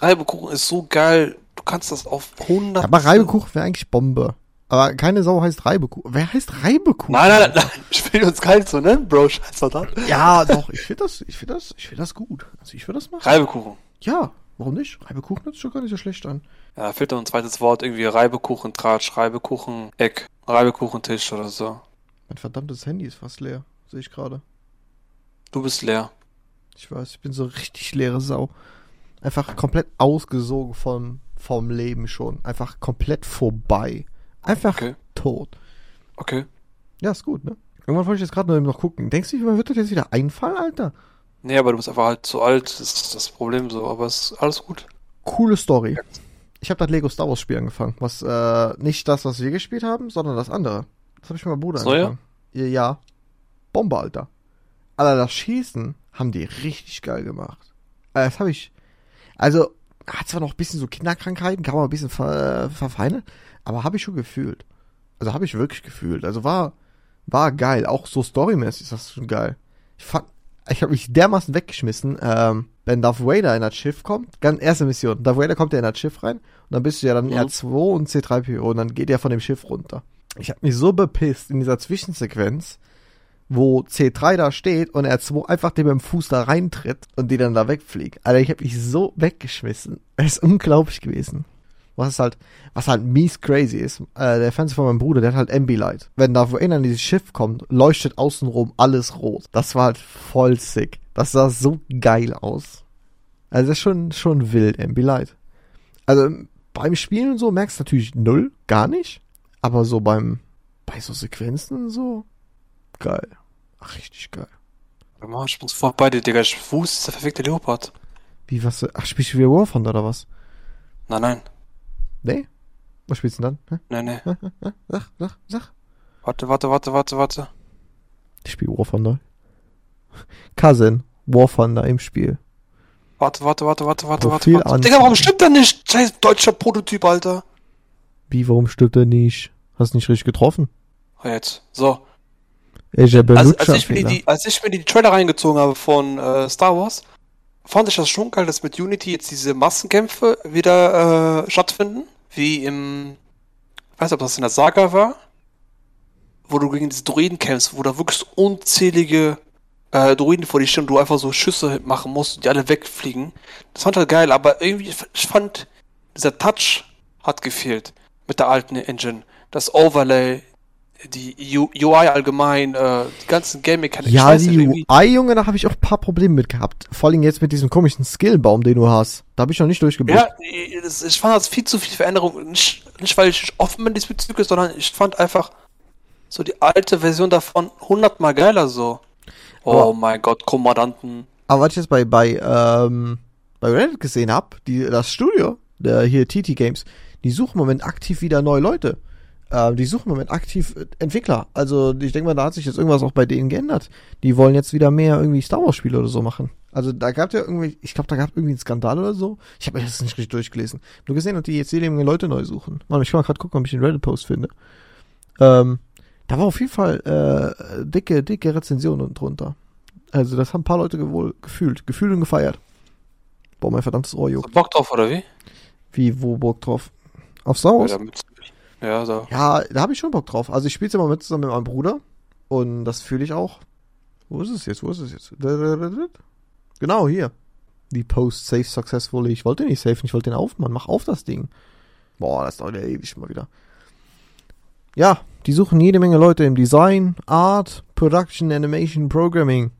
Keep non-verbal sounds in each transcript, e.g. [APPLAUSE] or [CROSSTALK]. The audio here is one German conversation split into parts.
Reibekuchen ist so geil. Du kannst das auf 100. Aber Reibekuchen wäre eigentlich Bombe. Aber keine Sau heißt Reibekuchen. Wer heißt Reibekuchen? Nein, nein, nein, nein. Ich will uns kalt so, ne? Bro, scheiß doch da. Ja, doch, ich finde das, ich finde das, ich finde das gut. Also ich würde das machen. Reibekuchen. Ja, warum nicht? Reibekuchen hört sich schon gar nicht so schlecht an. Ja, fehlt noch ein zweites Wort, irgendwie Reibekuchen, Tratsch, Reibekuchen, Eck, Reibekuchen, Tisch oder so. Mein verdammtes Handy ist fast leer. Sehe ich gerade. Du bist leer. Ich weiß, ich bin so richtig leere Sau. Einfach komplett ausgesogen vom, vom Leben schon. Einfach komplett vorbei. Einfach Okay. tot. Okay. Ja, ist gut, ne? Irgendwann wollte ich jetzt gerade noch, noch gucken. Denkst du, mir wird das jetzt wieder einfallen, Alter? Nee, aber du bist einfach halt zu alt, das ist das Problem so, aber es ist alles gut. Coole Story. Ich habe das Lego Star Wars Spiel angefangen. Was, äh, nicht das, was wir gespielt haben, sondern das andere. Das habe ich mit meinem Bruder neue? angefangen. Ja, ja. Bombe, Alter. Alter, das Schießen haben die richtig geil gemacht. Äh, Das habe ich. Also, hat zwar noch ein bisschen so Kinderkrankheiten, kann man ein bisschen ver, verfeinern, aber habe ich schon gefühlt. Also habe ich wirklich gefühlt. Also war, war geil. Auch so storymäßig ist das schon geil. Ich fand, ich habe mich dermaßen weggeschmissen, ähm, wenn Darth Vader in das Schiff kommt, ganz erste Mission, Darth Vader kommt ja in das Schiff rein und dann bist du ja dann Mhm. R2 und C3PO und dann geht er von dem Schiff runter. Ich habe mich so bepisst in dieser Zwischensequenz, wo C3 da steht und R2 einfach dem mit dem Fuß da reintritt und die dann da wegfliegt. Alter, ich habe mich so weggeschmissen. Es ist unglaublich gewesen. Was halt, was halt mies crazy ist, äh, der Fernseher von meinem Bruder, der hat halt Ambilight. Wenn da wohin an dieses Schiff kommt, leuchtet außenrum alles rot. Das war halt voll sick. Das sah so geil aus. Also das ist schon, schon wild, Ambilight. Also beim Spielen und so merkst du natürlich null, gar nicht. Aber so beim, bei so Sequenzen und so, geil. Ach, richtig geil. Mann, ich bin sofort bei dir, Digga. Ich Fuß ist der perfekte Leopard. Wie, was, ach, spielst du wieder War Thunder oder was? Nein, nein. Nee? Was spielst du denn dann? Hä? Nee, nee. Sag, sag, sag. Warte, warte, warte, warte, warte. Ich spiele War Thunder. Cousin, War Thunder im Spiel. Warte, warte, warte, warte, warte, warte, Profil warte. Digga, warum stimmt der nicht? Scheiß deutscher Prototyp, Alter. Wie, warum stimmt er nicht? Hast nicht richtig getroffen? Jetzt. So. Habe Also, als, ich mir die, als ich mir die Trailer reingezogen habe von äh, Star Wars, fand ich das schon geil, dass mit Unity jetzt diese Massenkämpfe wieder äh, stattfinden. Wie im. Ich weiß nicht, ob das in der Saga war. Wo du gegen diese Druiden kämpfst, wo da wirklich unzählige äh, Druiden vor dir stehen und du einfach so Schüsse machen musst und die alle wegfliegen. Das fand ich halt geil, aber irgendwie, ich fand, dieser Touch hat gefehlt mit der alten Engine. Das Overlay, die UI allgemein, äh, die ganzen Game Mechanics. ich Ja, die UI, Junge, da habe ich auch ein paar Probleme mit gehabt. Vor allem jetzt mit diesem komischen Skillbaum, den du hast. Da habe ich noch nicht durchgeblickt. Ja, das, ich fand das viel zu viel Veränderung. Nicht, nicht weil ich offen bin diesbezüglich, sondern ich fand einfach so die alte Version davon hundertmal geiler so. Oh Aber- mein Gott, Kommandanten. Aber was ich jetzt bei, bei, ähm, bei Reddit gesehen hab, die, das Studio, der hier TT Games, die suchen im Moment aktiv wieder neue Leute. Ähm, die suchen im Moment aktiv äh, Entwickler. Also ich denke mal, da hat sich jetzt irgendwas auch bei denen geändert. Die wollen jetzt wieder mehr irgendwie Star Wars Spiele oder so machen. Also da gab ja irgendwie, ich glaube, da gab irgendwie einen Skandal oder so. Ich habe mir das nicht richtig durchgelesen. Nur gesehen, dass die jetzt jede Menge Leute neu suchen. Mann, ich kann mal gerade gucken, ob ich den Reddit-Post finde. Ähm, da war auf jeden Fall äh, dicke, dicke Rezensionen drunter. Also das haben ein paar Leute wohl gefühlt, gefühlt und gefeiert. Boah, mein verdammtes Ohr juckt. Bock drauf, oder wie? Wie, wo Bock drauf? Auf Star Ja, Wars? damit, ja so. Ja, da habe ich schon Bock drauf. Also ich spiele immer mit zusammen mit meinem Bruder und das fühle ich auch. Wo ist es jetzt? Wo ist es jetzt? Genau, hier. Die Post save successfully. Ich wollte nicht safen, ich wollte den aufmachen. Mach auf das Ding. Boah, das dauert ja ewig mal wieder. Ja, die suchen jede Menge Leute im Design, Art, Production, Animation, Programming.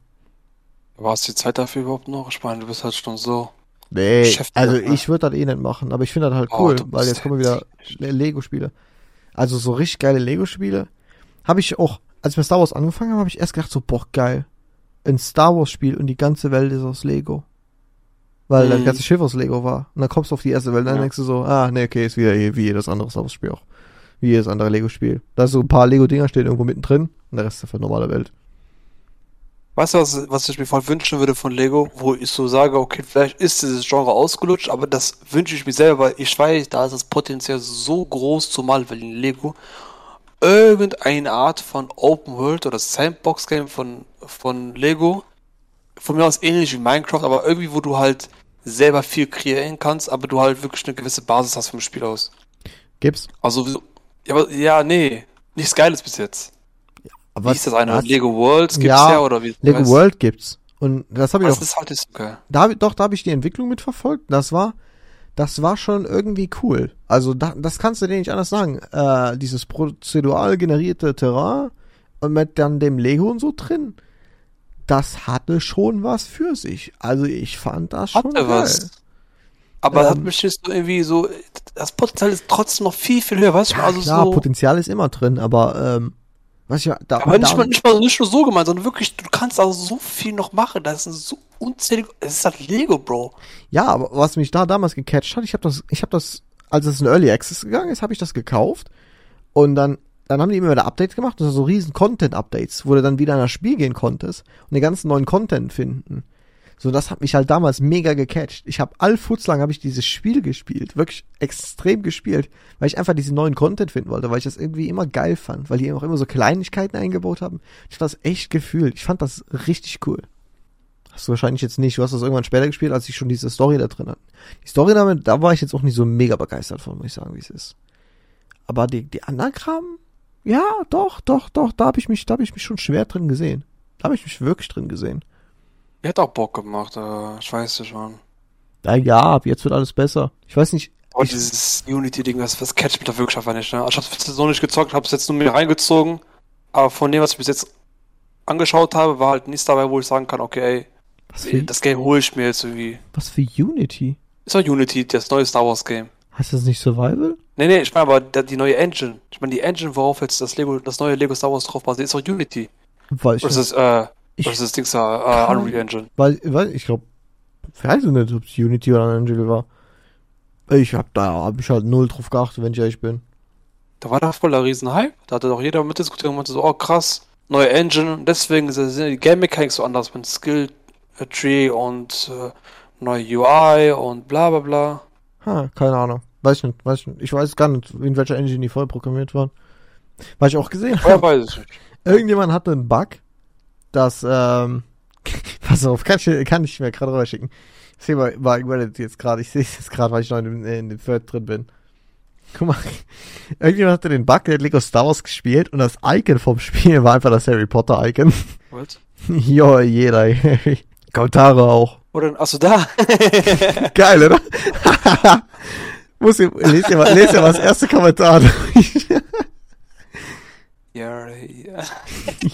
Aber hast du die Zeit dafür überhaupt noch? Ich meine, du bist halt schon so. Nee, also ne? ich würde das eh nicht machen, aber ich finde das halt Oh, cool, du weil jetzt kommen wieder Le- Lego-Spiele. Also so richtig geile Lego-Spiele. Habe ich auch, als ich mit Star Wars angefangen habe, habe ich erst gedacht, so, boah, geil. Ein Star Wars-Spiel und die ganze Welt ist aus Lego. Weil das Mhm. ganze Schiff aus Lego war. Und dann kommst du auf die erste Welt und dann Ja. denkst du so, ah, nee, okay, ist wieder wie jedes andere Star Wars-Spiel auch. Wie jedes andere Lego-Spiel. Da ist so ein paar Lego-Dinger stehen irgendwo mittendrin und der Rest ist einfach normale Welt. Weißt du, was, was ich mir voll wünschen würde von Lego, wo ich so sage, okay, vielleicht ist dieses Genre ausgelutscht, aber das wünsche ich mir selber, weil ich weiß, da ist das Potenzial so groß, zumal weil in Lego irgendeine Art von Open World oder Sandbox Game von, von Lego, von mir aus ähnlich wie Minecraft, aber irgendwie, wo du halt selber viel kreieren kannst, aber du halt wirklich eine gewisse Basis hast vom Spiel aus. Gibt's. Also, so- ja, aber, ja, nee, nichts Geiles bis jetzt. Aber wie ist das eine? was- Lego Worlds gibt's Ja, ja, oder wie? Lego weißt- World gibt's. Und das habe ich Das auch ist halt so geil. da doch, da habe ich die Entwicklung mitverfolgt. Das war, das war schon irgendwie cool. Also da, das kannst du dir nicht anders sagen. Äh, dieses prozedural generierte Terrain und mit dann dem Lego und so drin, das hatte schon was für sich. Also ich fand das schon Hatte geil. was. Aber Ähm, hat mich jetzt so irgendwie so, das Potenzial ist trotzdem noch viel, viel höher, weißt du? Ja, Also klar, so, Potenzial ist immer drin, aber ähm, was ich da, aber nicht mal, nicht mal, nicht nur so gemeint, sondern wirklich, du kannst also so viel noch machen. Das ist so unzählige, es ist halt Lego, Bro. Ja, aber was mich da damals gecatcht hat, ich habe das, ich habe das, als es in Early Access gegangen ist, habe ich das gekauft und dann, dann haben die immer wieder Updates gemacht, also so riesen Content-Updates, wo du dann wieder in das Spiel gehen konntest und den ganzen neuen Content finden. So, das hat mich halt damals mega gecatcht. Ich habe all lang habe ich dieses Spiel gespielt, wirklich extrem gespielt, weil ich einfach diesen neuen Content finden wollte, weil ich das irgendwie immer geil fand, weil die auch immer so Kleinigkeiten eingebaut haben. Ich fand das echt gefühlt. Ich fand das richtig cool. Hast du wahrscheinlich jetzt nicht. Du hast das irgendwann später gespielt, als ich schon diese Story da drin hatte. Die Story damit, da war ich jetzt auch nicht so mega begeistert von, muss ich sagen, wie es ist. Aber die, die anderen Kram, ja, doch, doch, doch, da habe ich mich, da habe ich mich schon schwer drin gesehen. Da habe ich mich wirklich drin gesehen. Er hat auch Bock gemacht, äh, ich weiß es schon. Ja, ja, ab jetzt wird alles besser. Ich weiß nicht, Aber ich, dieses Unity-Ding, das, das catcht mich da wirklich einfach nicht, ne? Also ich hab's noch nicht gezockt, hab's jetzt nur mir reingezogen. Aber von dem, was ich bis jetzt angeschaut habe, war halt nichts dabei, wo ich sagen kann, okay, ey, das Game hole ich mir jetzt irgendwie. was für Unity? Ist doch Unity, das neue Star Wars Game. Heißt das nicht Survival? Nee, nee, ich meine aber die neue Engine. Ich meine die Engine, worauf jetzt das Lego, das neue Lego Star Wars drauf basiert, ist doch Unity. Weil ich, Oder ist das, äh, ich, ist das Ding da, äh, kann- Unreal Engine? weil, weil ich glaube, ich weiß nicht, ob es Unity oder Angel war. Ich hab da, hab ich halt null drauf geachtet, wenn ich ehrlich bin. Da war da voll der Riesenhype. Da hatte doch jeder mitdiskutiert und meinte so, oh krass, neue Engine. Deswegen sind die Game Mechanics so anders mit Skill äh, Tree und äh, neue UI und bla bla bla. Ha, keine Ahnung. Weiß ich nicht, weiß ich nicht. Ich weiß gar nicht, in welcher Engine die voll programmiert waren. Weil ich auch gesehen Vorher habe, weiß ich nicht. irgendjemand hatte einen Bug, dass, ähm, [LAUGHS] pass auf, kann ich, kann ich mir gerade rüberschicken. Ich sehe mal, mal Reddit jetzt gerade, ich sehe es jetzt gerade, weil ich noch in dem, in dem Thread drin bin. Guck mal, [LAUGHS] irgendjemand hatte den Bug, der hat Lego Star Wars gespielt und das Icon vom Spiel war einfach das Harry Potter Icon. What? [LAUGHS] jo, jeder, Harry. Kommentare auch. Oder, achso, da. Geil, oder? Muss ich, lest dir mal, lest dir mal das erste Kommentar durch. ja, ja.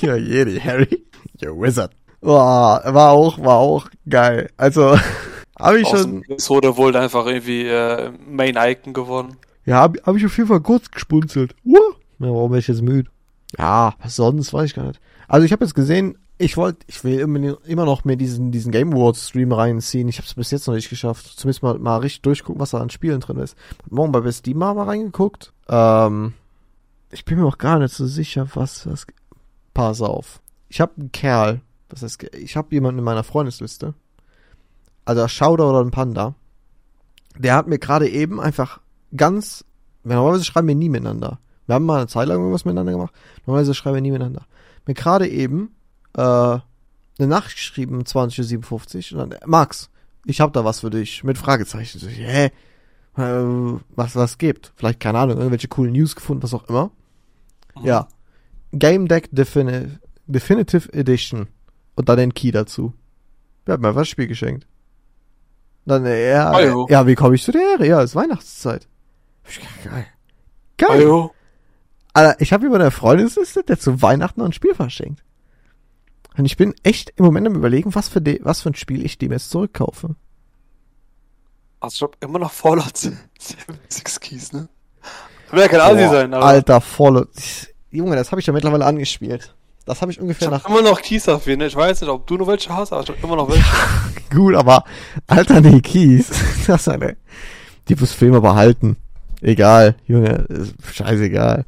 Ja, Jedi, Harry. Ja, Wizard. Boah, war auch, war auch geil. Also, [LAUGHS] habe ich Aus schon, wurde wohl einfach irgendwie äh, Main Icon geworden. ja, habe hab ich auf jeden Fall kurz gespunzelt. Uh, ja, warum bin ich jetzt müde? Ja, was sonst, weiß ich gar nicht. Also, ich habe jetzt gesehen, ich wollte, ich will immer, immer noch mir diesen, diesen Game Awards Stream reinziehen. Ich habe es bis jetzt noch nicht geschafft. Zumindest mal, mal richtig durchgucken, was da an Spielen drin ist. Hab morgen bei Best mal mal reingeguckt. Ähm, ich bin mir auch gar nicht so sicher, was, was, pass auf. Ich habe einen Kerl, das heißt, ich habe jemanden in meiner Freundesliste. Also Schauder oder ein Panda. Der hat mir gerade eben einfach ganz, normalerweise schreiben wir nie miteinander. Wir haben mal eine Zeit lang irgendwas miteinander gemacht. Normalerweise schreiben wir nie miteinander. Mir gerade eben äh, eine Nachricht geschrieben um 20.57 Uhr und dann, Max, ich hab da was für dich mit Fragezeichen. So, hä? Äh, was was gibt? Vielleicht keine Ahnung, irgendwelche coolen News gefunden, was auch immer. Ja. Game Deck Defini Definitive Edition und dann den Key dazu. Der hat mir einfach das Spiel geschenkt. Dann, äh, ja, Hallo. ja, wie komme ich zu der Ehre? Ja, ist Weihnachtszeit. Geil. Geil. Hallo? Alter, ich habe über eine Freundesliste, der zu Weihnachten noch ein Spiel verschenkt. Und ich bin echt im Moment am überlegen, was für, de, was für ein Spiel ich dem jetzt zurückkaufe. Also ich hab immer noch Fallout 6 Keys, ne? Will ja kein Asi sein, aber Alter, voll. Junge, das habe ich ja mittlerweile angespielt. Das habe ich ich ungefähr hab nach. immer noch Keys dafür, ne? Ich weiß nicht, ob du noch welche hast, aber ich hab immer noch welche. [LAUGHS] Gut, aber Alter, nee, Keys. [LAUGHS] Das ist eine. Die muss Filme behalten. Egal, Junge, ist scheißegal.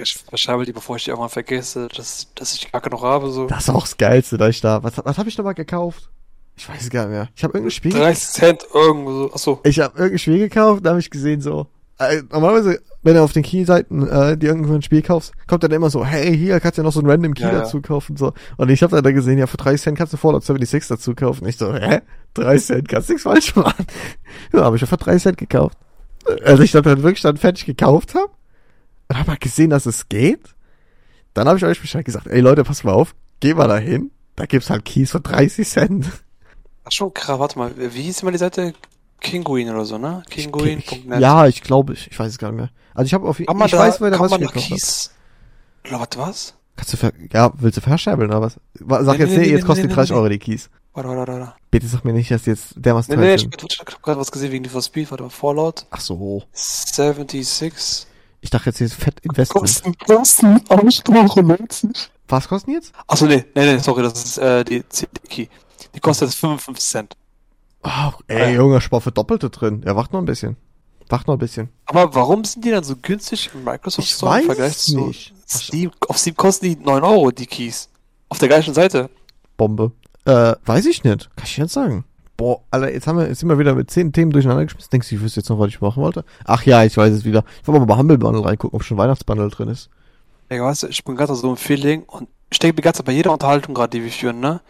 Ich verschreibe die, bevor ich die irgendwann vergesse, dass, dass ich die Kacke noch habe, so. Das ist auch das Geilste, dass ich da. Was, was habe ich nochmal gekauft? Ich weiß es gar nicht mehr. Ich habe irgendein Spiel. 30 Cent irgendwo so. Achso. Ich habe irgendein Spiel gekauft, da habe ich gesehen so. Äh, normalerweise wenn du auf den Key-Seiten äh, dir irgendwo ein Spiel kaufst, kommt dann immer so, hey, hier kannst du ja noch so einen random Key Ja, dazu kaufen. so. Und ich habe dann da gesehen, ja, für 30 Cent kannst du Fallout 76 dazu kaufen. Ich so, hä? 30 Cent, kannst nichts falsch machen. Ja, habe ich ja für 30 Cent gekauft. Also ich dann wirklich dann fertig gekauft habe und habe halt gesehen, dass es geht. Dann habe ich euch Bescheid gesagt, ey Leute, pass mal auf, geh mal dahin. Da gibt's halt Keys für 30 Cent. Ach schon, krass, warte mal, wie hieß immer die Seite? Kinguin oder so, ne? Kinguin.net. Ja, ich glaube, ich, ich weiß es gar nicht mehr. Also ich habe auf Kann man ich da, weiß, da was ich gekauft hab. Keys? Oder was, was? Kannst du ver ja, willst du verscherbeln oder was? Wa- Sag Nee, jetzt, nee, nee, nee, jetzt nee, kosten nee, die 30 nee, Euro die Keys. Warte, warte, warte. Bitte sag mir nicht, dass die jetzt dermaßen Nee, teuer nee, ich ich hab gerade was gesehen wegen Need for Speed, warte mal, Fallout Ach so. 76. Ich dachte jetzt hier ist Fett Investment. Kosten, Kosten, 90. Was kosten die jetzt? Achso, nee, nee, nee, sorry, das ist äh, die CD-Key. Die kostet jetzt 55 Cent. Oh, ey, Ja. Junge, Spar für Doppelte drin. Ja, wacht noch ein bisschen. Wacht noch ein bisschen. Aber warum sind die dann so günstig im Microsoft Ich Store im weiß Vergleich zu nicht. Steam? Auf Steam kosten die 9 Euro, die Keys. Auf der gleichen Seite. Bombe. Äh, weiß ich nicht. Kann ich jetzt sagen. Boah, Alter, jetzt haben wir, jetzt sind wir wieder mit zehn Themen durcheinander geschmissen. Denkst du, ich wüsste jetzt noch, was ich machen wollte? Ach ja, ich weiß es wieder. Ich wollte mal bei Humble Bundle reingucken, ob schon Weihnachtsbundle drin ist. Digga, weißt du, ich bin gerade so im Feeling und ich denke mir ganz bei jeder Unterhaltung gerade, die wir führen, ne?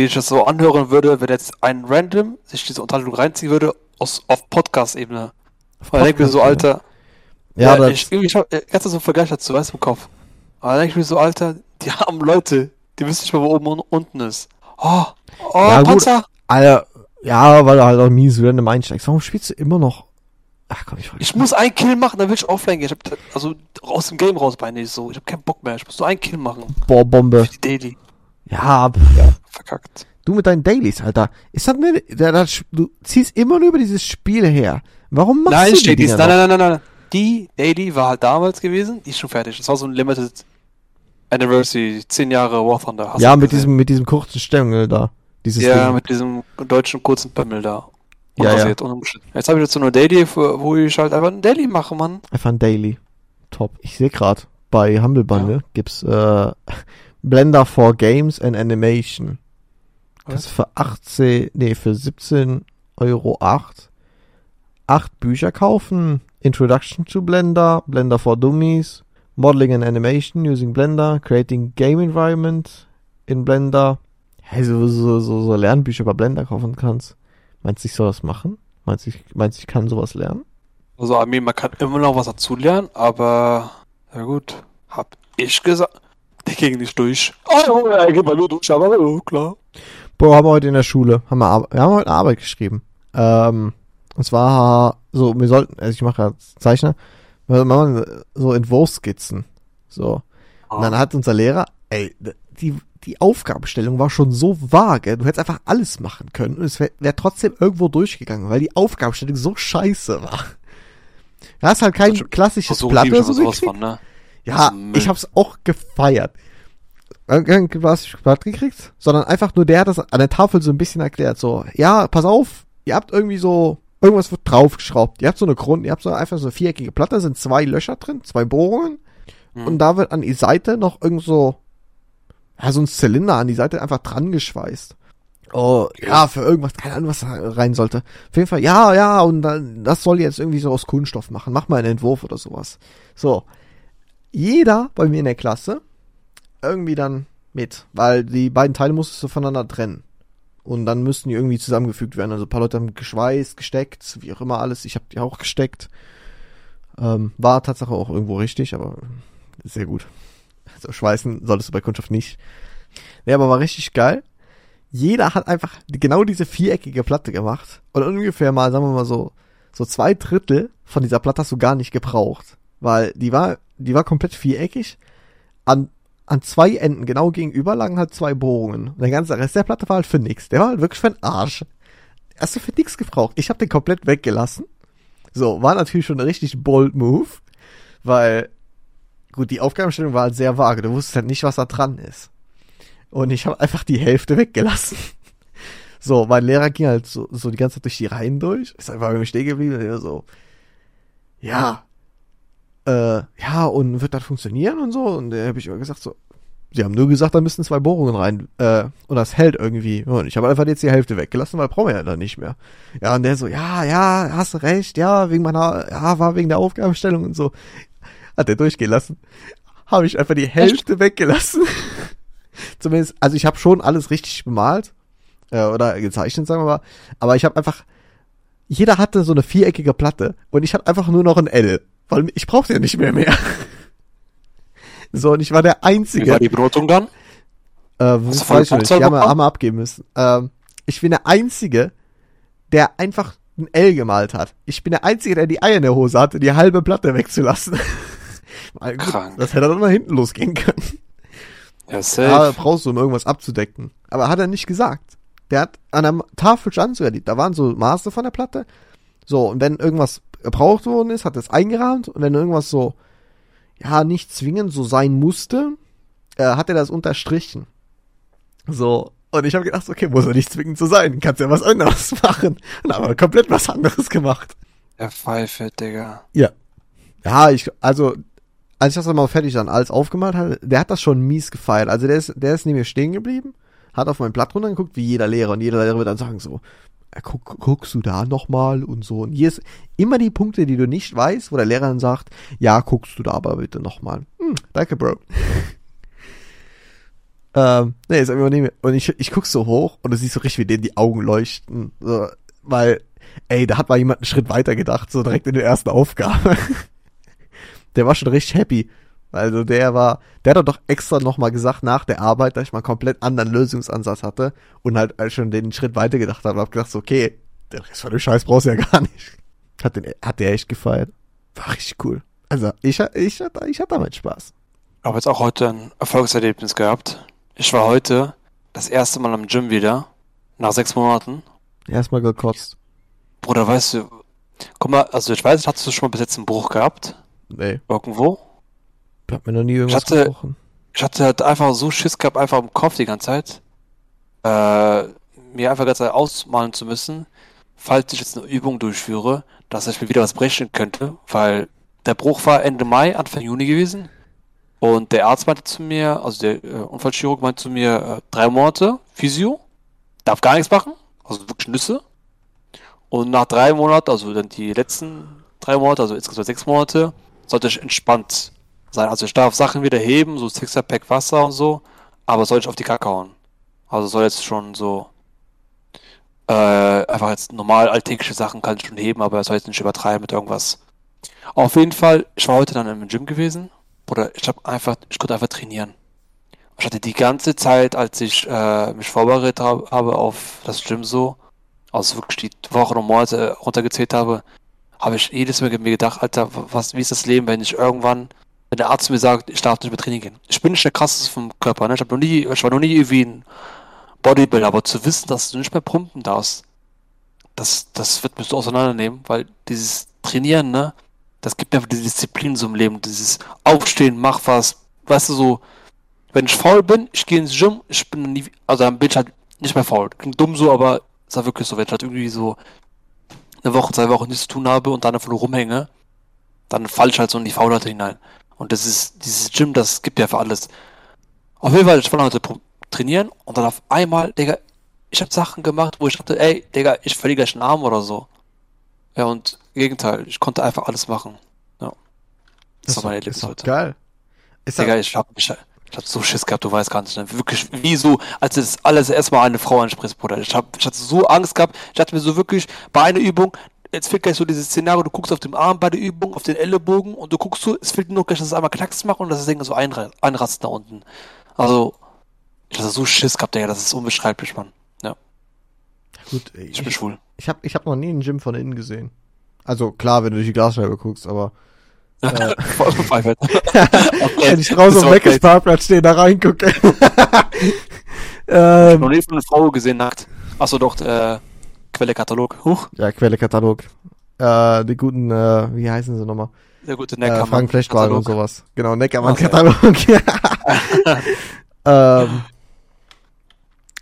Wie ich das so anhören würde, wenn jetzt ein Random sich diese Unterhaltung reinziehen würde, aus, auf Podcast-Ebene. Dann denke ich mir so, Podcast, Alter, Ja, das, ich, ich hab ganz so einen Vergleich dazu, weißt du, im Kopf. Aber dann denke ich mir so, Alter, die [LAUGHS] haben Leute, die wissen nicht mal, wo oben und unten ist. Oh, oh, Ja, gut. Panzer! Alter, ja, weil du halt auch mies random einsteigst. Warum spielst du immer noch? Ach komm, ich Ich muss einen Kill machen, dann will ich offline gehen. Ich hab, also aus dem Game raus meine ich so. Ich hab keinen Bock mehr. Ich muss nur einen Kill machen. Boah, Bombe. Für die Daily. Ja, pff. Verkackt. du mit deinen Dailies, Alter. Ist das das, du ziehst immer nur über dieses Spiel her. Warum machst Nein, du steht die. Dinger Nein, nein, nein, nein, nein. Die Daily war halt damals gewesen. Die ist schon fertig. Das war so ein Limited Anniversary. 10 Jahre War Thunder. Hast Ja, du mit gesehen? diesem, mit diesem kurzen Stängel da. Dieses Ja, Ding. mit diesem deutschen kurzen Pimmel da. Ja, ja. Jetzt habe ich so eine Daily, wo ich halt einfach ein Daily mache, Mann. Einfach ein Daily. Top. Ich sehe gerade, bei Humble Bundle gibt's äh, Blender for Games and Animation. Das ist für 18, nee, für 17 Euro 8. Acht Bücher kaufen. Introduction to Blender, Blender for Dummies, Modeling and Animation using Blender, Creating Game Environment in Blender. Hey, so, so, so, so Lernbücher bei Blender kaufen kannst. Meinst du, ich soll das machen? Meinst du, ich, meinst du, ich kann sowas lernen? Also, I mean, man kann immer noch was dazulernen, aber, ja gut, hab ich gesagt. Der ging nicht durch. Oh, ja, er geht mal nur durch, aber oh, klar. Bro, haben wir heute in der Schule, haben wir, Ar wir haben heute eine Arbeit geschrieben. Ähm, und zwar, so, wir sollten, also ich mache ja Zeichner, wir machen so Entwurfsskizzen. So. Und dann hat unser Lehrer, ey, die, die Aufgabenstellung war schon so vage, du hättest einfach alles machen können und es wäre wär trotzdem irgendwo durchgegangen, weil die Aufgabenstellung so scheiße war. Du hast halt kein Also, klassisches Blatt oder so von, ne? Ja, Müll. ich hab's auch gefeiert. Was ich gekriegt, sondern einfach nur der hat das an der Tafel so ein bisschen erklärt. So, ja, pass auf, ihr habt irgendwie so, irgendwas wird draufgeschraubt. Ihr habt so eine Grund, ihr habt so einfach so eine viereckige Platte, da sind zwei Löcher drin, zwei Bohrungen. Hm. Und da wird an die Seite noch irgend so, ja, so ein Zylinder an die Seite einfach dran geschweißt. Oh, ja, für irgendwas, keine Ahnung, was da rein sollte. Auf jeden Fall, ja, ja, und dann, das soll jetzt irgendwie so aus Kunststoff machen. Mach mal einen Entwurf oder sowas. So. Jeder bei mir in der Klasse irgendwie dann mit, weil die beiden Teile musstest du voneinander trennen. Und dann müssten die irgendwie zusammengefügt werden. Also ein paar Leute haben geschweißt, gesteckt, wie auch immer alles. Ich habe die auch gesteckt. Ähm, war Tatsache auch irgendwo richtig, aber sehr gut. Also schweißen solltest du bei Kunststoff nicht. Nee, aber war richtig geil. Jeder hat einfach genau diese viereckige Platte gemacht. Und ungefähr mal, sagen wir mal so, so zwei Drittel von dieser Platte hast du gar nicht gebraucht. Weil die war, die war komplett viereckig. An, an zwei Enden genau gegenüber lagen halt zwei Bohrungen. Und der ganze Rest der Platte war halt für nix. Der war halt wirklich für den Arsch. Hast du für nix gebraucht. Ich habe den komplett weggelassen. So, war natürlich schon ein richtig bold Move. Weil, gut, die Aufgabenstellung war halt sehr vage. Du wusstest halt nicht, was da dran ist. Und ich habe einfach die Hälfte weggelassen. [LAUGHS] So, mein Lehrer ging halt so, so die ganze Zeit durch die Reihen durch. Ist einfach irgendwie stehen geblieben und so, ja, äh, ja, und wird das funktionieren und so? Und da habe ich immer gesagt so, Sie haben nur gesagt, da müssen zwei Bohrungen rein äh, und das hält irgendwie. Und ich habe einfach jetzt die Hälfte weggelassen, weil brauchen wir ja dann nicht mehr. Ja, und der so, ja, ja, hast du recht, ja, wegen meiner, ja, war wegen der Aufgabenstellung und so. Hat er durchgehen lassen. Habe ich einfach die Hälfte Echt? weggelassen. [LAUGHS] Zumindest, also ich habe schon alles richtig bemalt äh, oder gezeichnet, sagen wir mal. Aber ich habe einfach, jeder hatte so eine viereckige Platte und ich hatte einfach nur noch ein L, weil ich brauchte ja nicht mehr mehr. [LAUGHS] so, und ich war der Einzige. Wie war die Brotung dann? Äh, das weiß ich nicht. Die haben wir, wir abgeben müssen. Ähm, ich bin der Einzige, der einfach ein L gemalt hat. Ich bin der Einzige, der die Eier in der Hose hatte, die halbe Platte wegzulassen. [LAUGHS] Krank. Das hätte dann nach hinten losgehen können. Ja, safe. Ja, brauchst du, um irgendwas abzudecken. Aber hat er nicht gesagt. Der hat an der Tafel stand sogar, da waren so Maße von der Platte. So, und wenn irgendwas gebraucht worden ist, hat er es eingerahmt. Und wenn irgendwas so, ja, nicht zwingend so sein musste, äh, hat er das unterstrichen. So, und ich habe gedacht, okay, muss er nicht zwingend so sein, kannst ja was anderes [LAUGHS] machen. Und aber komplett was anderes gemacht. Der Pfeife, Digga. Ja. Ja, ich, also als ich das dann mal fertig dann alles aufgemalt hatte, der hat das schon mies gefeiert. Also der ist, der ist neben mir stehen geblieben, hat auf mein Blatt runtergeguckt, wie jeder Lehrer. Und jeder Lehrer wird dann sagen so, guck, guckst du da nochmal und so. Und hier ist immer die Punkte, die du nicht weißt, wo der Lehrer dann sagt, ja, guckst du da aber bitte nochmal. Hm, danke, Bro. [LAUGHS] ähm, nee, einfach neben mir. Und ich, ich guck so hoch und du siehst so richtig, wie denen die Augen leuchten. So, weil, ey, da hat mal jemand einen Schritt weiter gedacht, so direkt in der ersten Aufgabe [LAUGHS] der war schon richtig happy. Also der war, der hat doch extra nochmal gesagt nach der Arbeit, dass ich mal einen komplett anderen Lösungsansatz hatte und halt schon den Schritt weiter gedacht habe und hab gedacht, so, okay, der Rest von dem Scheiß brauchst du ja gar nicht. [LAUGHS] Hat, den, hat der echt gefeiert. War richtig cool. Also ich, ich, hatte, ich hatte damit Spaß. Aber jetzt auch heute ein Erfolgserlebnis gehabt. Ich war heute das erste Mal am Gym wieder, nach sechs Monaten. Erstmal gekotzt. Bruder, weißt du, guck mal, also ich weiß, hattest du schon mal bis jetzt einen Bruch gehabt? Nee. Irgendwo? Ich hab mir noch nie irgendwas ich hatte, gebrochen. Ich hatte halt einfach so Schiss gehabt, einfach im Kopf die ganze Zeit. Äh, mir einfach ganz ausmalen zu müssen, falls ich jetzt eine Übung durchführe, dass ich mir wieder was brechen könnte, weil der Bruch war Ende Mai, Anfang Juni gewesen. Und der Arzt meinte zu mir, also der äh, Unfallchirurg meinte zu mir, äh, drei Monate Physio, darf gar nichts machen, also wirklich Nüsse. Und nach drei Monaten, also dann die letzten drei Monate, also insgesamt sechs Monate, sollte ich entspannt sein. Also ich darf Sachen wieder heben, so Sixer-Pack Wasser und so, aber soll ich auf die Kacke hauen. Also soll jetzt schon so äh, einfach jetzt normal alltägliche Sachen kann ich schon heben, aber er soll jetzt nicht übertreiben mit irgendwas. Auf jeden Fall, ich war heute dann im Gym gewesen. Oder ich habe einfach, ich konnte einfach trainieren. Ich hatte die ganze Zeit, als ich äh, mich vorbereitet hab, habe auf das Gym so, also wirklich die Wochen und Monate runtergezählt habe, habe ich jedes Mal mir gedacht, Alter, was, wie ist das Leben, wenn ich irgendwann, wenn der Arzt mir sagt, ich darf nicht mehr Training gehen. Ich bin nicht der krasseste vom Körper, ne? Ich habe noch nie, ich war noch nie irgendwie ein Bodybuilder, aber zu wissen, dass du nicht mehr pumpen darfst, das, das wird mich so auseinandernehmen, weil dieses Trainieren, ne, das gibt mir einfach diese Disziplin so im Leben, dieses Aufstehen, mach was, weißt du, so, wenn ich faul bin, ich gehe ins Gym, ich bin nie, also dann bin ich halt nicht mehr faul. Klingt dumm so, aber ist halt wirklich so, wenn ich halt irgendwie so eine Woche, zwei Wochen nichts zu tun habe und dann einfach nur rumhänge, dann falle ich halt so in die Faulheit hinein. Und das ist, dieses Gym, das gibt ja für alles. Auf jeden Fall, ich wollte heute trainieren und dann auf einmal, Digga, ich habe Sachen gemacht, wo ich dachte, ey, Digga, ich verliere gleich einen Arm oder so. Ja, und Gegenteil, ich konnte einfach alles machen. Ja. Das, das war mein Erlebnis heute. Geil. Ist Digga, ich hab mich, ich hab so Schiss gehabt, du weißt gar nicht. Ne? Wirklich, wie so, als das alles erstmal eine Frau ansprichst, Bruder. Ich, hab, ich hatte so Angst gehabt. Ich hatte mir so wirklich bei einer Übung, jetzt fehlt gleich so dieses Szenario, du guckst auf den Arm bei der Übung, auf den Ellenbogen und du guckst so, es fehlt nur gleich, dass es einmal Knacks macht und dass das Ding so einrast da unten. Also, ich hatte so Schiss gehabt, Digga, das ist unbeschreiblich, Mann. Ja. Gut, ich, ich bin schwul. Ich hab, ich hab noch nie einen Gym von innen gesehen. Also, klar, wenn du durch die Glasscheibe guckst, aber [LAUGHS] äh, [LAUGHS] Wenn ich draußen am Parkplatz stehe, da reingucke. [LAUGHS] ähm, noch nie von einer Frau gesehen nackt. Achso, doch, äh, Quelle-Katalog. Huch. Ja, Quelle-Katalog. Äh, die guten, äh, wie heißen sie nochmal? Der gute Neckermann. Äh, Frank Flechtwagen und sowas. Genau, Neckermann-Katalog. [LAUGHS] [LAUGHS] ähm,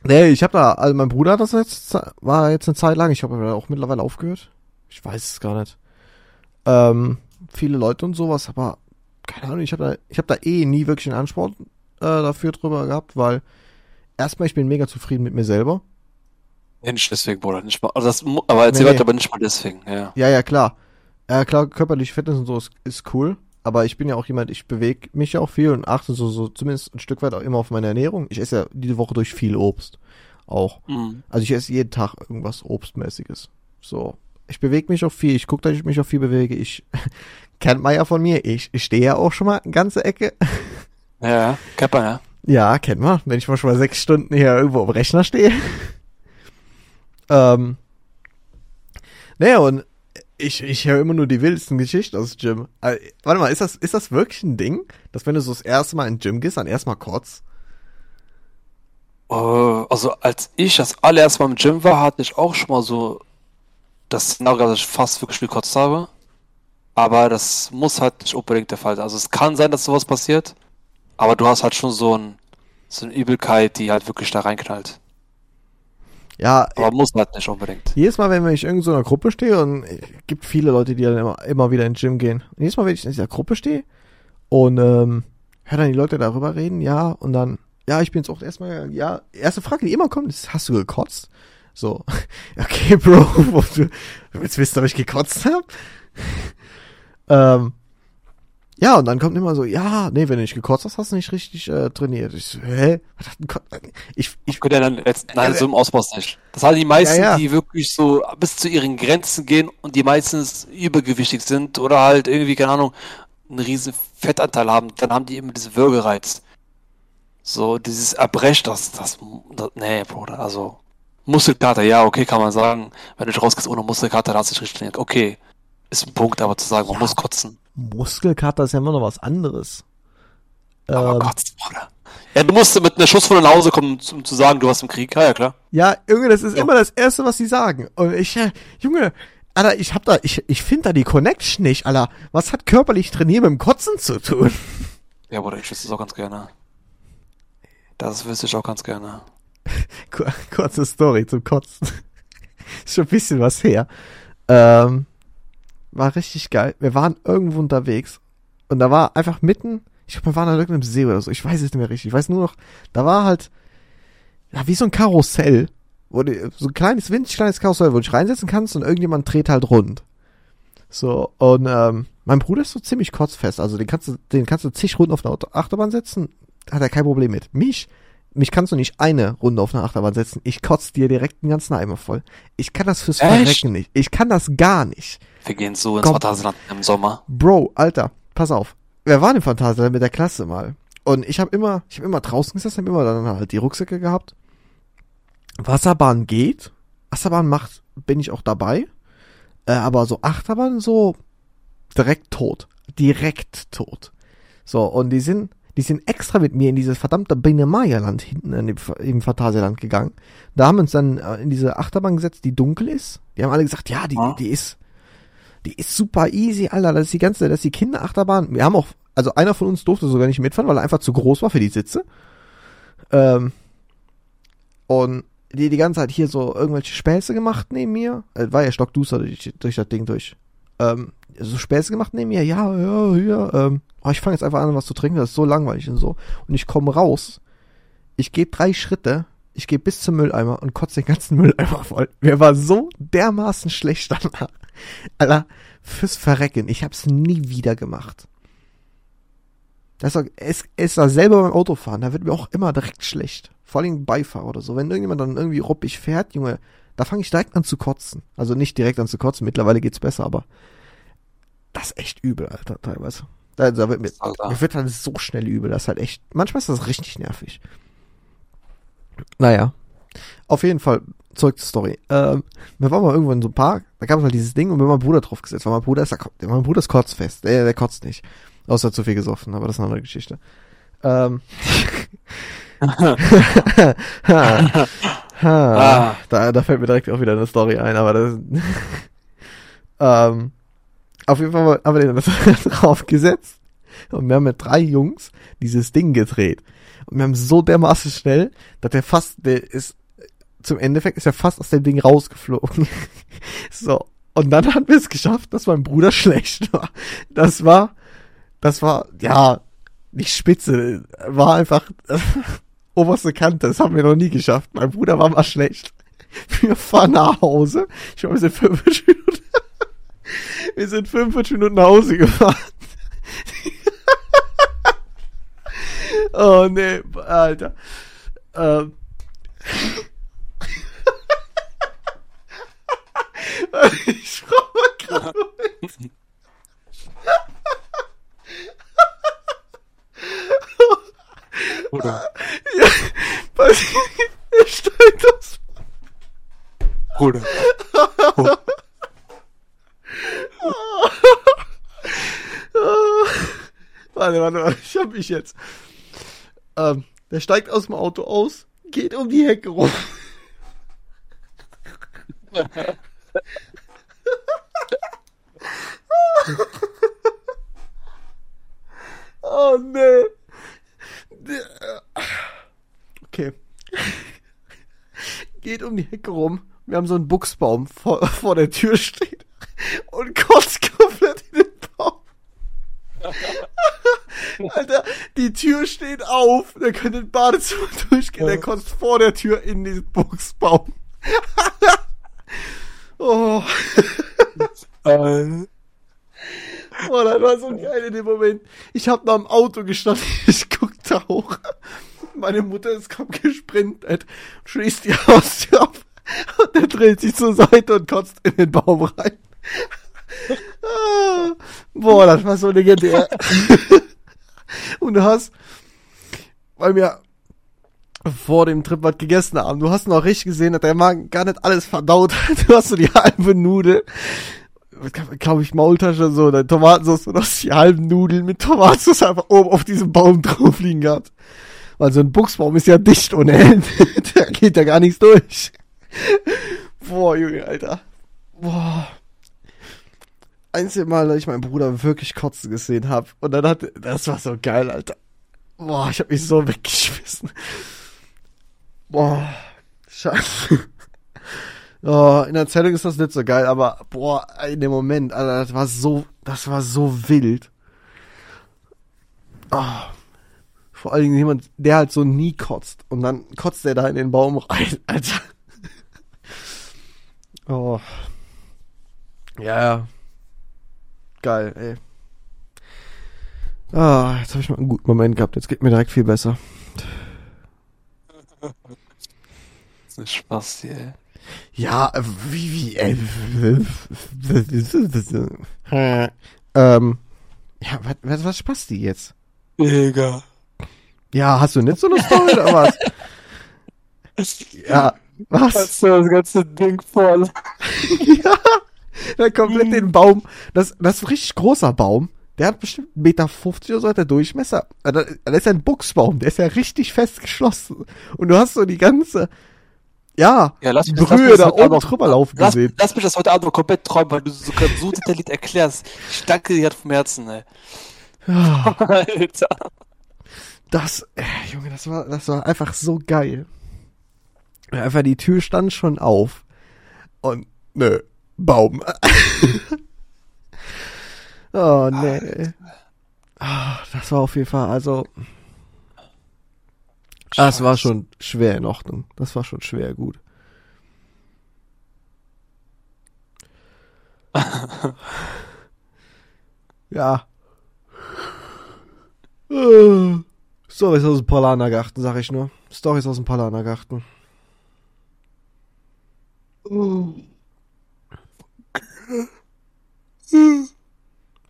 nee, ich hab da, also mein Bruder hat das jetzt, war jetzt eine Zeit lang, ich habe auch mittlerweile aufgehört. Ich weiß es gar nicht. Ähm, viele Leute und sowas, aber keine Ahnung, ich habe da, ich habe da eh nie wirklich einen Anspruch äh, dafür drüber gehabt, weil erstmal ich bin mega zufrieden mit mir selber. Ja, nicht deswegen, Bruder. Nicht mal, also das, aber erzähl Nee, weiter, nee. aber nicht mal deswegen, ja. Ja, ja, klar. Ja, klar, körperliche Fitness und so ist, ist cool. Aber ich bin ja auch jemand, ich bewege mich ja auch viel und achte so, so zumindest ein Stück weit auch immer auf meine Ernährung. Ich esse ja diese Woche durch viel Obst. Auch. Mhm. Also ich esse jeden Tag irgendwas Obstmäßiges. So. Ich bewege mich auch viel. Ich gucke, dass ich mich auch viel bewege. Ich [LAUGHS] kennt man ja von mir. Ich, ich stehe ja auch schon mal eine ganze Ecke. Ja, ja, kennt man, ja. Ja, kennt man. Wenn ich mal schon mal sechs Stunden hier irgendwo am Rechner stehe. Ähm. Naja, und ich, ich höre immer nur die wildesten Geschichten aus dem Gym. Äh, warte mal, ist das, ist das wirklich ein Ding? Dass wenn du so das erste Mal in den Gym gehst, dann erstmal kurz? Äh, also als ich das allererste Mal im Gym war, hatte ich auch schon mal so das Szenario, dass ich fast wirklich gekotzt habe. Aber das muss halt nicht unbedingt der Fall sein. Also es kann sein, dass sowas passiert, aber du hast halt schon so ein, so eine Übelkeit, die halt wirklich da reinknallt. Ja, Aber muss halt nicht unbedingt. Jedes Mal, wenn ich in irgendeiner so einer Gruppe stehe und es gibt viele Leute, die dann immer, immer wieder ins Gym gehen. Und jedes Mal, wenn ich in dieser Gruppe stehe und ähm, höre dann die Leute darüber reden, ja, und dann, ja, ich bin jetzt auch erstmal, ja, erste Frage, die immer kommt, ist, hast du gekotzt? So, [LAUGHS] okay, Bro, [LAUGHS] wo du willst wissen, ob ich gekotzt habe? [LAUGHS] ähm, ja, und dann kommt immer so, ja, nee, wenn du nicht gekotzt hast, hast du nicht richtig äh, trainiert. Ich so, hä? Ich, ich, Könnte ja dann jetzt, nein, so im Ausmaß nicht. Das haben die meisten, Ja, ja. die wirklich so bis zu ihren Grenzen gehen und die meistens übergewichtig sind oder halt irgendwie, keine Ahnung, einen riesen Fettanteil haben, dann haben die immer diesen Würgereiz. So, dieses Erbrech, das, das, das, nee, Bruder, also, Muskelkater, ja, okay, kann man sagen. Wenn du rausgehst ohne Muskelkater, dann hast du nicht richtig trainiert. Okay, ist ein Punkt, aber zu sagen, man Ja. muss kotzen. Muskelkater ist ja immer noch was anderes. Aber Ähm, Bruder. Ja, du musst mit einer Schusswunde nach Hause kommen, um zu sagen, du warst im Krieg. Ja, ja, klar. Ja, Junge, das ist Ja. immer das Erste, was sie sagen. Und ich, äh, Junge, Alter, ich hab da, ich, ich finde da die Connection nicht, Alter. Was hat körperlich trainieren mit dem Kotzen zu tun? Ja, Bruder, ich wüsste es auch ganz gerne. Das wüsste ich auch ganz gerne. Kur- [LAUGHS] Kurze Story zum Kotzen. [LAUGHS] Ist schon ein bisschen was her. Ähm, war richtig geil. Wir waren irgendwo unterwegs und da war einfach mitten, ich glaube, wir waren an irgendeinem See oder so, ich weiß es nicht mehr richtig. Ich weiß nur noch, da war halt, ja, wie so ein Karussell, wo du, so ein kleines, winzig kleines Karussell, wo du dich reinsetzen kannst und irgendjemand dreht halt rund. So, und ähm, mein Bruder ist so ziemlich kotzfest, also den kannst du, den kannst du zig Runden auf eine Achterbahn setzen, hat er kein Problem mit. Mich, mich kannst du nicht eine Runde auf eine Achterbahn setzen, ich kotz dir direkt den ganzen Eimer voll. Ich kann das fürs Echt? Verrecken nicht. Ich kann das gar nicht. Wir gehen so ins Komm. Phantasialand im Sommer. Bro, Alter, pass auf. Wir waren im Phantasialand mit der Klasse mal. Und ich habe immer, ich habe immer draußen gesessen, habe immer dann halt die Rucksäcke gehabt. Wasserbahn geht. Wasserbahn macht, bin ich auch dabei. Äh, aber so Achterbahn so direkt tot. Direkt tot. So, und die sind, die sind extra mit mir in dieses verdammte Biene-Maya-Land hinten in dem, im Phantasialand gegangen. Da haben wir uns dann äh, in diese Achterbahn gesetzt, die dunkel ist. Die haben alle gesagt, ja, die, Ja. die ist, die ist super easy, Alter. Das ist die ganze, das ist die Kinderachterbahn. Wir haben auch, also einer von uns durfte sogar nicht mitfahren, weil er einfach zu groß war für die Sitze. Ähm, und die die ganze Zeit hier so irgendwelche Späße gemacht neben mir. Äh, war ja stockduster durch, durch das Ding durch. Ähm, so Späße gemacht neben mir, ja, ja, ja. Ähm, oh, ich fange jetzt einfach an, was zu trinken, das ist so langweilig und so. Und ich komme raus, ich gehe drei Schritte, ich gehe bis zum Mülleimer und kotze den ganzen [LAUGHS] Mülleimer voll. Mir war so dermaßen schlecht danach. Alter, fürs Verrecken, ich hab's nie wieder gemacht. Das ist, es, es war selber beim Autofahren, da wird mir auch immer direkt schlecht. Vor allem Beifahrer oder so. Wenn irgendjemand dann irgendwie ruppig fährt, Junge, da fange ich direkt an zu kotzen. Also nicht direkt an zu kotzen, mittlerweile geht's besser, aber das ist echt übel, Alter, teilweise. Da, da wird mir, Alter. mir wird halt so schnell übel, das ist halt echt, manchmal ist das richtig nervig. Naja. Auf jeden Fall, zurück zur Story. Ähm, wir waren mal irgendwo in so einem Park, da gab es halt dieses Ding und wir haben meinen Bruder drauf gesetzt, weil mein Bruder ist, mein Bruder ist kotzfest, der, der kotzt nicht. Außer zu viel gesoffen, aber das ist eine andere Geschichte. Ähm. [LAUGHS] [LAUGHS] ha, ha, Ah. da, da fällt mir direkt auch wieder eine Story ein, aber das, [LAUGHS] ähm, auf jeden Fall haben wir den [LAUGHS] drauf gesetzt und wir haben mit drei Jungs dieses Ding gedreht. Und wir haben so dermaßen schnell, dass der fast, der ist, zum Endeffekt ist er fast aus dem Ding rausgeflogen. [LAUGHS] so. Und dann haben wir es geschafft, dass mein Bruder [LAUGHS] schlecht war. Das war, das war, ja, die Spitze war einfach oberste Kante. Das haben wir noch nie geschafft. Mein Bruder war mal schlecht. Wir fahren nach Hause. Ich wir sind 45 Minuten. Wir sind 45 Minuten nach Hause gefahren. [LAUGHS] oh nee, Alter. Ähm. [LAUGHS] ich schraube gerade mit. Bruder, Ja, was, er steigt aus. Bruder. Warte, warte, warte, ich hab mich jetzt. Ähm, der steigt aus dem Auto aus, geht um die Hecke rum. [LAUGHS] oh nee. Okay. Geht um die Hecke rum. Wir haben so einen Buchsbaum vor, [LAUGHS] vor der Tür steht und kotzt komplett in den Baum. Alter, die Tür steht auf, der könnte in Badezimmer [LAUGHS] durchgehen, der kotzt vor der Tür in diesen Buchsbaum. [LAUGHS] oh, Äh, oh, das war so geil in dem Moment. Ich hab noch im Auto gestanden, [LAUGHS] ich guck da hoch. Meine Mutter ist kaum gesprintet, schließt die Haustür auf und er dreht sich zur Seite und kotzt in den Baum rein. Ah, Boah, das war so legendär. [LAUGHS] Und du hast, weil wir vor dem Trip was gegessen haben, du hast noch richtig gesehen, dass der Magen gar nicht alles verdaut hat. [LAUGHS] Du hast so die halbe Nudel, glaube ich, Maultasche, so, deine Tomatensauce, du hast die halben Nudeln mit Tomatensauce einfach oben auf diesem Baum [LAUGHS] drauf liegen gehabt. Weil so ein Buchsbaum ist ja dicht ohne Ende. da geht ja gar nichts durch. Boah, Junge, Alter. Boah. Einzige Mal, dass ich meinen Bruder wirklich kotzen gesehen habe. Und dann hat, das war so geil, Alter. Boah, ich hab mich so weggeschmissen. Boah, scheiße. [LAUGHS] Oh, in der Zelle ist das nicht so geil, aber boah, in dem Moment, Alter, das war so, das war so wild. Oh, vor allen Dingen jemand, der halt so nie kotzt. Und dann kotzt der da in den Baum rein, [LAUGHS] Alter. Oh. Ja. Geil, ey. Ah, jetzt habe ich mal einen guten Moment gehabt. Jetzt geht mir direkt viel besser. das ist Spaß ey. Ja, äh, wie, wie, äh, ähm, ja, was, was, was spaßt die jetzt? Digga. Ja, hast du nicht so eine Story oder was? [LAUGHS] Ja, was? Hast du das ganze Ding voll? [LAUGHS] [LAUGHS] ja, [LAUGHS] der komplett den Baum, das, das ist ein richtig großer Baum. Der hat bestimmt 1,50 Meter oder so hat der Durchmesser. Äh, Das ist ein Buchsbaum, der ist ja richtig fest geschlossen. Und du hast so die ganze, ja, Ja, lass mich das- lass mich Brühe das da oben Abend- drüber laufen Lass, gesehen. lass mich das heute Abend noch komplett träumen, weil du so, so detailliert erklärst. Ich danke dir vom Herzen, ey. [LAUGHS] Alter. Das, äh, Junge, das war, das war einfach so geil. Einfach die Tür stand schon auf. Und, nö, Baum. [LAUGHS] oh, nee. Ah, das war auf jeden Fall, also, das war schon schwer in Ordnung. Das war schon schwer gut. [LAUGHS] ja. Stories aus dem Polanergarten, sag ich nur. Stories aus dem Polanergarten.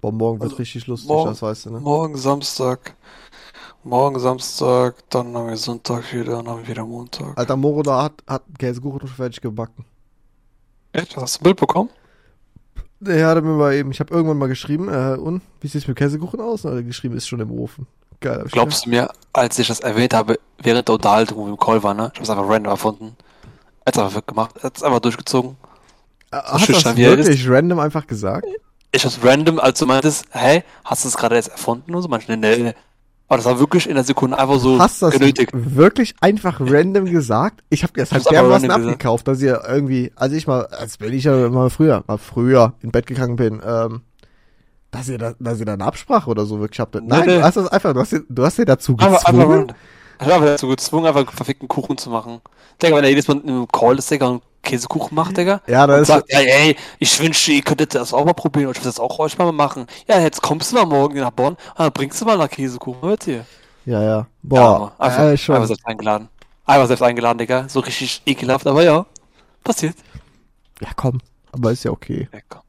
Boah, morgen wird Also, richtig lustig, morgen- das weißt du, ne? Morgen Samstag. Morgen Samstag, dann haben wir Sonntag wieder, dann haben wir wieder Montag. Alter, Moro da hat, hat Käsekuchen schon fertig gebacken. Echt? Hast du ein Bild bekommen? Der hat mir mal eben, ich habe irgendwann mal geschrieben, äh, und, wie sieht's mit Käsekuchen aus? Und er hat geschrieben, ist schon im Ofen. Geil, Glaubst du mir, als ich das erwähnt habe, während der Unterhaltung, wo wir im Call waren, ne? Ich hab's einfach random erfunden. Er hat's einfach gemacht. Er hat's einfach durchgezogen. Äh, hast du das wirklich random einfach gesagt? Ich hab's random, als du meintest, hey, hast du es gerade jetzt erfunden und so? Manche, nee, nee. Aber das war wirklich in der Sekunde einfach so Hast das genötigt. wirklich einfach random gesagt? Ich habe das halt dermaßen random gesagt. abgekauft, dass ihr irgendwie, als ich mal, als wenn ich ja mal früher, mal früher in Bett gegangen bin, ähm, Dass ihr da, dass ihr da eine Absprache oder so wirklich habt. Nein, Nee, nee. du hast das einfach, du hast, du hast dir dazu Einfach, einfach, gezwungen. random. ich war einfach dazu gezwungen, einfach einen verfickten Kuchen zu machen. Digga, wenn er jedes Mal in einem Call ist, Digga, und Käsekuchen macht, Digga. Ja, da ist, sagt, ja, ey, ich wünsche, ihr könntet das auch mal probieren, und ich will das auch euch mal machen. Ja, jetzt kommst du mal morgen nach Bonn, und dann bringst du mal nach Käsekuchen, hört ihr? ja, ja. Ja, Boah, einfach, äh, schon. einfach selbst eingeladen. Einfach selbst eingeladen, Digga. So richtig ekelhaft, aber ja, passiert. Ja, komm. Aber ist ja okay. Ja, komm.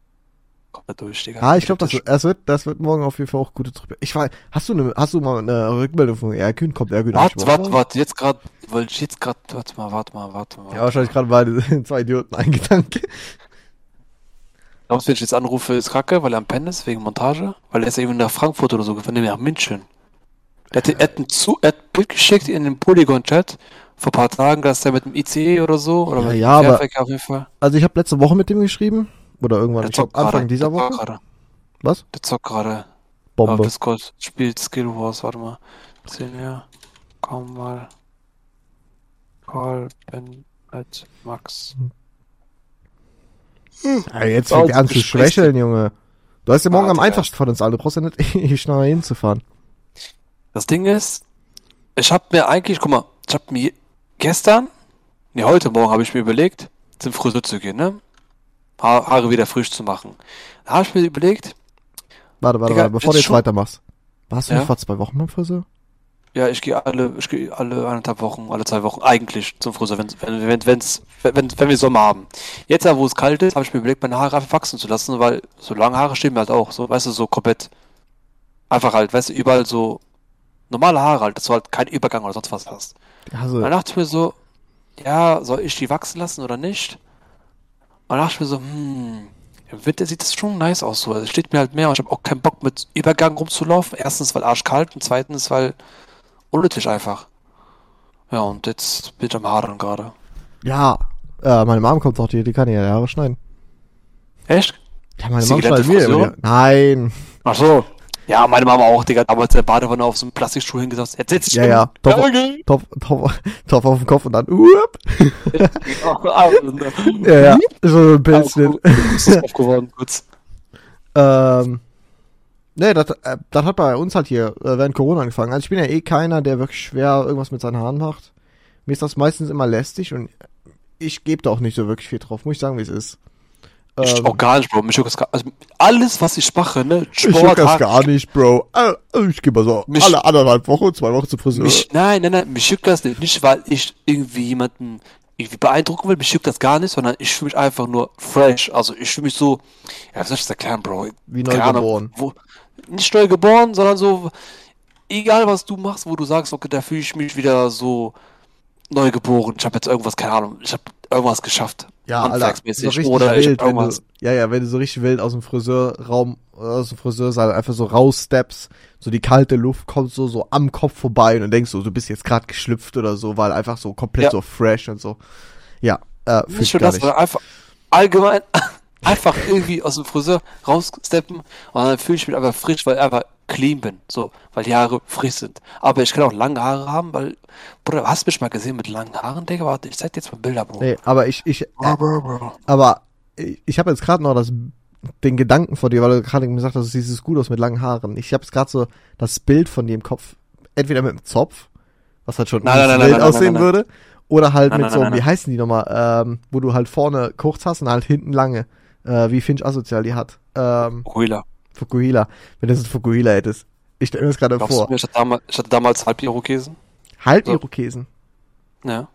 Durch, Digga. Ah, ich glaube, das, das wird, das wird morgen auf jeden Fall auch gute Truppe. Ich weiß, hast du eine, hast du mal eine Rückmeldung von Erkün? Kommt Erkün Warte, warte, warte, jetzt gerade, wollte ich jetzt gerade, warte mal, warte mal, warte mal. Ja, wahrscheinlich gerade beide [LAUGHS] zwei Idioten ein Gedanke. Glaubst du, wenn ich jetzt anrufe, ist kacke, weil er am Pennen ist, wegen Montage? Weil er ist eben nach Frankfurt oder so gefahren, nee, nach München. Er hat, er hat, ein zu, er hat ein Bild geschickt in den Polygon-Chat vor ein paar Tagen, dass er mit dem ICE oder so, oder Ja, mit dem ja, aber- auf jeden Fall. Also ich habe letzte Woche mit dem geschrieben. Oder irgendwann, Der ich glaube Anfang dieser der zockt Woche. gerade. Was? Der zockt gerade. Auf Bombe. Discord spielt Skill Wars, warte mal. Sehen wir. Komm mal. Call Ben at Max. Ja, jetzt Oh, fängt er an zu schwächeln, Junge. Du hast ja morgen Ah, am einfachsten von uns alle. Du brauchst ja nicht [LAUGHS] ewig schnell hinzufahren. Das Ding ist, ich habe mir eigentlich, guck mal, ich habe mir gestern, ne, heute Morgen habe ich mir überlegt, zum Friseur zu gehen, ne? Ha Haare wieder frisch zu machen. Da habe ich mir überlegt, Warte, warte, Digga, warte, bevor du jetzt schon- weitermachst. Warst du Ja? vor zwei Wochen beim Friseur? ja, ich gehe alle, ich gehe alle eineinhalb Wochen, alle zwei Wochen eigentlich zum Friseur, wenn, wenn, wenn, wenn's, wenn, wenn wir Sommer haben. Jetzt, wo es kalt ist, habe ich mir überlegt, meine Haare einfach wachsen zu lassen, weil so lange Haare stehen mir halt auch, so, weißt du, so komplett, einfach halt, weißt du, überall so normale Haare halt, dass du halt keinen Übergang oder sonst was hast. Also, dann dachte ich mir so, ja, soll ich die wachsen lassen oder nicht? Und dachte ich mir so, hm, im Winter sieht das schon nice aus so. Also es steht mir halt mehr und ich habe auch keinen Bock mit Übergang rumzulaufen. Erstens, weil arschkalt und zweitens, weil unnötig einfach. Ja, und jetzt bin ich am Haaren gerade. ja. Äh, meine Mom kommt auch hier, die kann ja Haare schneiden. Echt? Ja, meine Ist sie Mom schneidet mir immer Nein. Ach so. Ja, meine Mama auch, Digga, damals der Badewanne auf so einem Plastikstuhl hingesetzt. Jetzt sitze ich Ja, hin. ja. Okay. top, top, top auf dem Kopf und dann. Ah, [LAUGHS] Ja, ja. So ein Pilzchen. Ist das aufgeworden, kurz. Ähm, nee, das, äh, das hat bei uns halt hier äh, während Corona angefangen. Also ich bin ja eh keiner, der wirklich schwer irgendwas mit seinen Haaren macht. Mir ist das meistens immer lästig und ich gebe da auch nicht so wirklich viel drauf, muss ich sagen, wie es ist. Ich Ähm, auch gar nicht, Bro. Mich juckt das gar, also alles, was ich mache, ne? ich juck Sport, das gar nicht, Bro. Äh, Ich gehe mal so Mich- alle anderthalb Wochen, zwei Wochen zum Friseur. Mich, nein, nein, nein, mich juckt das nicht. Nicht, weil ich irgendwie jemanden irgendwie beeindrucken will, mich juckt das gar nicht, sondern ich fühle mich einfach nur fresh. Also ich fühle mich so, ja, wie soll ich das erklären, Bro? Wie Keine Ahnung, neugeboren. Wo, nicht neu geboren, sondern so, egal was du machst, wo du sagst, okay, da fühle ich mich wieder so neu geboren. Ich habe jetzt irgendwas, keine Ahnung, ich habe irgendwas geschafft. Ja, so handwerksmäßig. richtig oder wild, wenn du, ja, ja, wenn du so richtig wild aus dem Friseurraum, aus dem Friseursaal einfach so raussteppst, so die kalte Luft kommt so, so am Kopf vorbei und du denkst so, du bist jetzt gerade geschlüpft oder so, weil einfach so komplett Ja. so fresh und so. Ja, äh, Nicht ich nur gar das, nicht. sondern einfach allgemein [LAUGHS] einfach irgendwie aus dem Friseur raussteppen und dann fühle ich mich einfach frisch, weil einfach clean bin. So, weil die Haare frisch sind. Aber ich kann auch lange Haare haben, weil, Bruder, hast du mich mal gesehen mit langen Haaren, Digga? Warte, ich zeig dir jetzt mal Bilder, Bro. Nee, aber ich, ich, äh, aber ich, ich habe jetzt gerade noch das, den Gedanken vor dir, weil du gerade gesagt hast, du siehst es gut aus mit langen Haaren. Ich habe jetzt gerade so das Bild von dir im Kopf, entweder mit einem Zopf, was halt schon Nein, nein, nein, wild nein, aussehen würde, oder halt mit so, wie heißen die nochmal, ähm, wo du halt vorne kurz hast und halt hinten lange, äh, wie Finch asozial die hat. Ähm, Huila. Fukuhila. Wenn du so ein Fukuhila hättest. Ich stelle mir das gerade Glaubst vor. du mir, ich hatte damals, ich hatte damals Halb-Irokesen? Halb-Irokesen. Ja.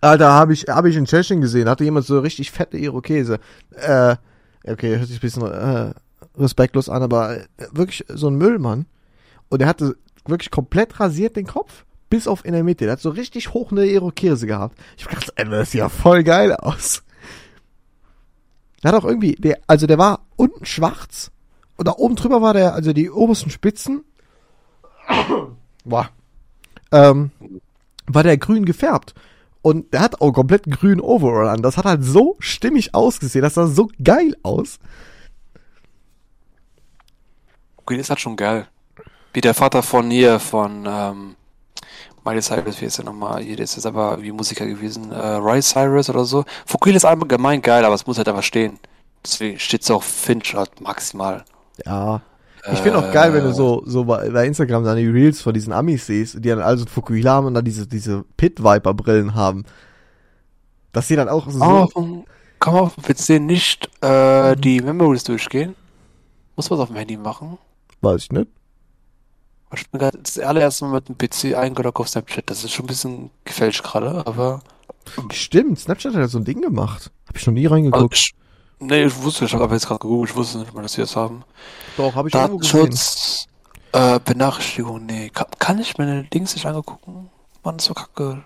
Alter, habe ich, hab ich in Tschechien gesehen, hatte jemand so richtig fette Irokese. Äh, okay, hört sich ein bisschen äh, respektlos an, aber äh, wirklich so ein Müllmann. Und der hatte wirklich komplett rasiert den Kopf, bis auf in der Mitte. Der hat so richtig hoch eine Irokese gehabt. Ich gedacht, ey, das sieht ja voll geil aus. Der hat auch irgendwie, der, also der war unten schwarz und da oben drüber war der, also die obersten Spitzen, boah, ähm, war der grün gefärbt. Und der hat auch komplett grün Overall an. Das hat halt so stimmig ausgesehen. Das sah so geil aus. Das ist halt schon geil. Wie der Vater von hier, von, ähm, Miley Cyrus, wie ist der nochmal? Hier, der ist jetzt aber wie Musiker gewesen. Äh, Ray Cyrus oder so. Fukuhila ist allgemein geil, aber es muss halt einfach stehen. Deswegen steht es auch Finch halt maximal. Ja. Ich finde auch geil, wenn du so, so bei bei Instagram dann die Reels von diesen Amis siehst, die dann also Fukuhila haben und dann diese, diese Pit Viper Brillen haben. Dass die dann auch so, Kann man auf dem- kann man auf dem PC nicht äh, die Memories durchgehen? Muss man das auf dem Handy machen? weiß ich nicht. Ich bin gerade das allererste Mal mit dem PC eingeloggt auf Snapchat. Das ist schon ein bisschen gefälscht gerade, aber. Stimmt, Snapchat hat ja so ein Ding gemacht. Hab ich noch nie Also reingeguckt. ich, nee, ich wusste, ich habe aber jetzt gerade gegoogelt, ich wusste nicht mal, dass sie das haben. Doch, habe ich. Datenschutz, äh, Benachrichtigung, nee. Kann, kann ich meine Dings nicht angegucken? Mann, ist so kacke.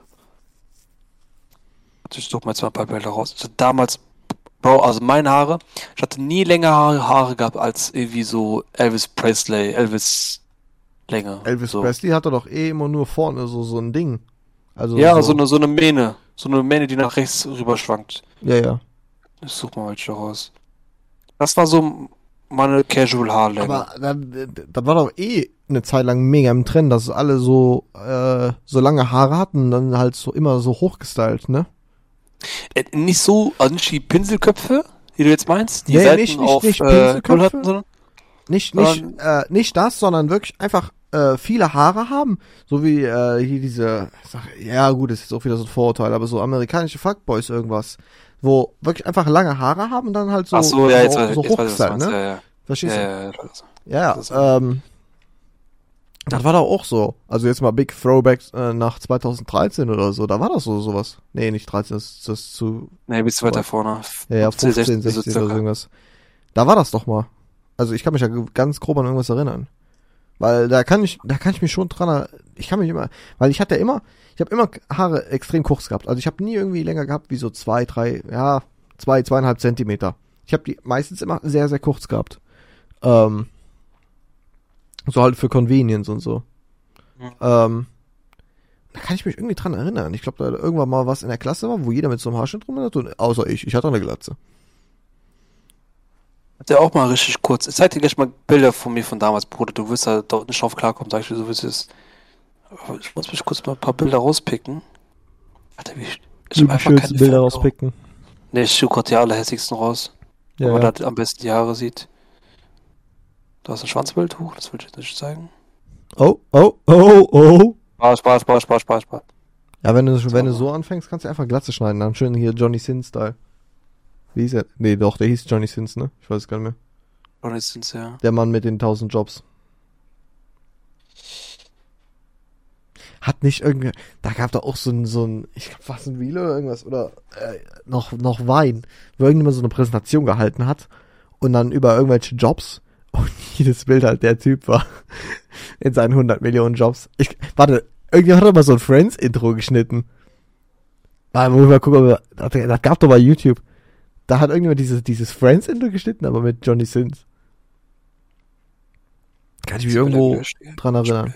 Warte, Ich suche mal jetzt mal ein paar Bilder raus. Also damals, Bro, also meine Haare, ich hatte nie längere Haare, gehabt als irgendwie so Elvis Presley, Elvis Länge. Elvis so. Presley hatte doch eh immer nur vorne so, so ein Ding. Also Ja, so, eine, so eine Mähne. So eine Mähne, die nach rechts rüber schwankt. Ja, ja. Ich such mal welche raus. Das war so meine Casual Haarlänge. Aber dann, das war doch eh eine Zeit lang mega im Trend, dass alle so, äh, so lange Haare hatten und dann halt so immer so hochgestylt, ne? Äh, nicht so, also nicht die Pinselköpfe, die du jetzt meinst, die Nee, Seiten nicht- nicht- auf nicht äh, Pinselköpfe. Null hatten, sondern Nicht, nicht, äh, nicht das, sondern wirklich einfach äh, viele Haare haben. So wie äh, hier diese, ich sag, ja gut, das ist jetzt auch wieder so ein Vorurteil, aber so amerikanische Fuckboys irgendwas. Wo wirklich einfach lange Haare haben und dann halt so, Ach so, ja, jetzt, so, so hochgestylt, ne? Ja, ja. Verstehst Ja, du? ja, ja. Ja, Das- ähm, das war doch auch so. Also jetzt mal Big Throwback äh, nach 2013 oder so. Da war das so sowas. Nee, nicht 13, das, das ist zu Nee, bist du weiter vorne. ja, ja, 15, 16, 16 so oder irgendwas. Da war das doch mal. Also ich kann mich ja ganz grob an irgendwas erinnern. Weil da kann ich, da kann ich mich schon dran, ich kann mich immer, weil ich hatte immer, ich habe immer Haare extrem kurz gehabt. Also ich habe nie irgendwie länger gehabt wie so zwei, drei, ja, zwei, zweieinhalb Zentimeter. Ich habe die meistens immer sehr, sehr kurz gehabt. Ähm, so halt für Convenience und so. Mhm. Ähm, da kann ich mich irgendwie dran erinnern. Ich glaube, da irgendwann mal was in der Klasse war, wo jeder mit so einem Haarschnitt drum hat, außer ich. Ich hatte eine Glatze. Hat der auch mal richtig kurz. Ich zeig dir gleich mal Bilder von mir von damals, Bruder. Du wirst da dort nicht drauf klarkommen, sag ich dir, so wie es ist. Aber ich muss mich kurz mal ein paar Bilder rauspicken. Alter, wie ich. Ich hab einfach keine Foto. rauspicken. Nee, ich suche gerade die allerhässlichsten raus. Ja, wo man ja. da am besten die Haare sieht. Da ist ein Schwanzbild hoch, das will ich jetzt nicht zeigen. Oh, oh, oh, oh. Spaß, Spaß, Spaß, Spaß, Spaß, Spaß. Ja, wenn du, wenn du so anfängst, kannst du einfach Glatze schneiden. Dann schön hier Johnny Sins-Style. Wie hieß er? Nee, doch, der hieß Johnny Sins, ne? Ich weiß es gar nicht mehr. Jetzt sind's ja. Der Mann mit den 1000 Jobs. Hat nicht irgendwie, da gab da auch so ein, so ein, ich glaube, was ein Reel oder irgendwas, oder äh, noch, noch Wein, wo irgendjemand so eine Präsentation gehalten hat und dann über irgendwelche Jobs [LAUGHS] und jedes Bild halt der Typ war [LAUGHS] in seinen 100 Millionen Jobs. Ich, warte, irgendjemand hat doch mal so ein Friends-Intro geschnitten. Mal, muss ich mal gucken, ob- das, das gab doch bei YouTube. Da hat irgendjemand dieses, dieses Friends-Intro geschnitten, aber mit Johnny Sins. Kann ich mich irgendwo dran erinnern.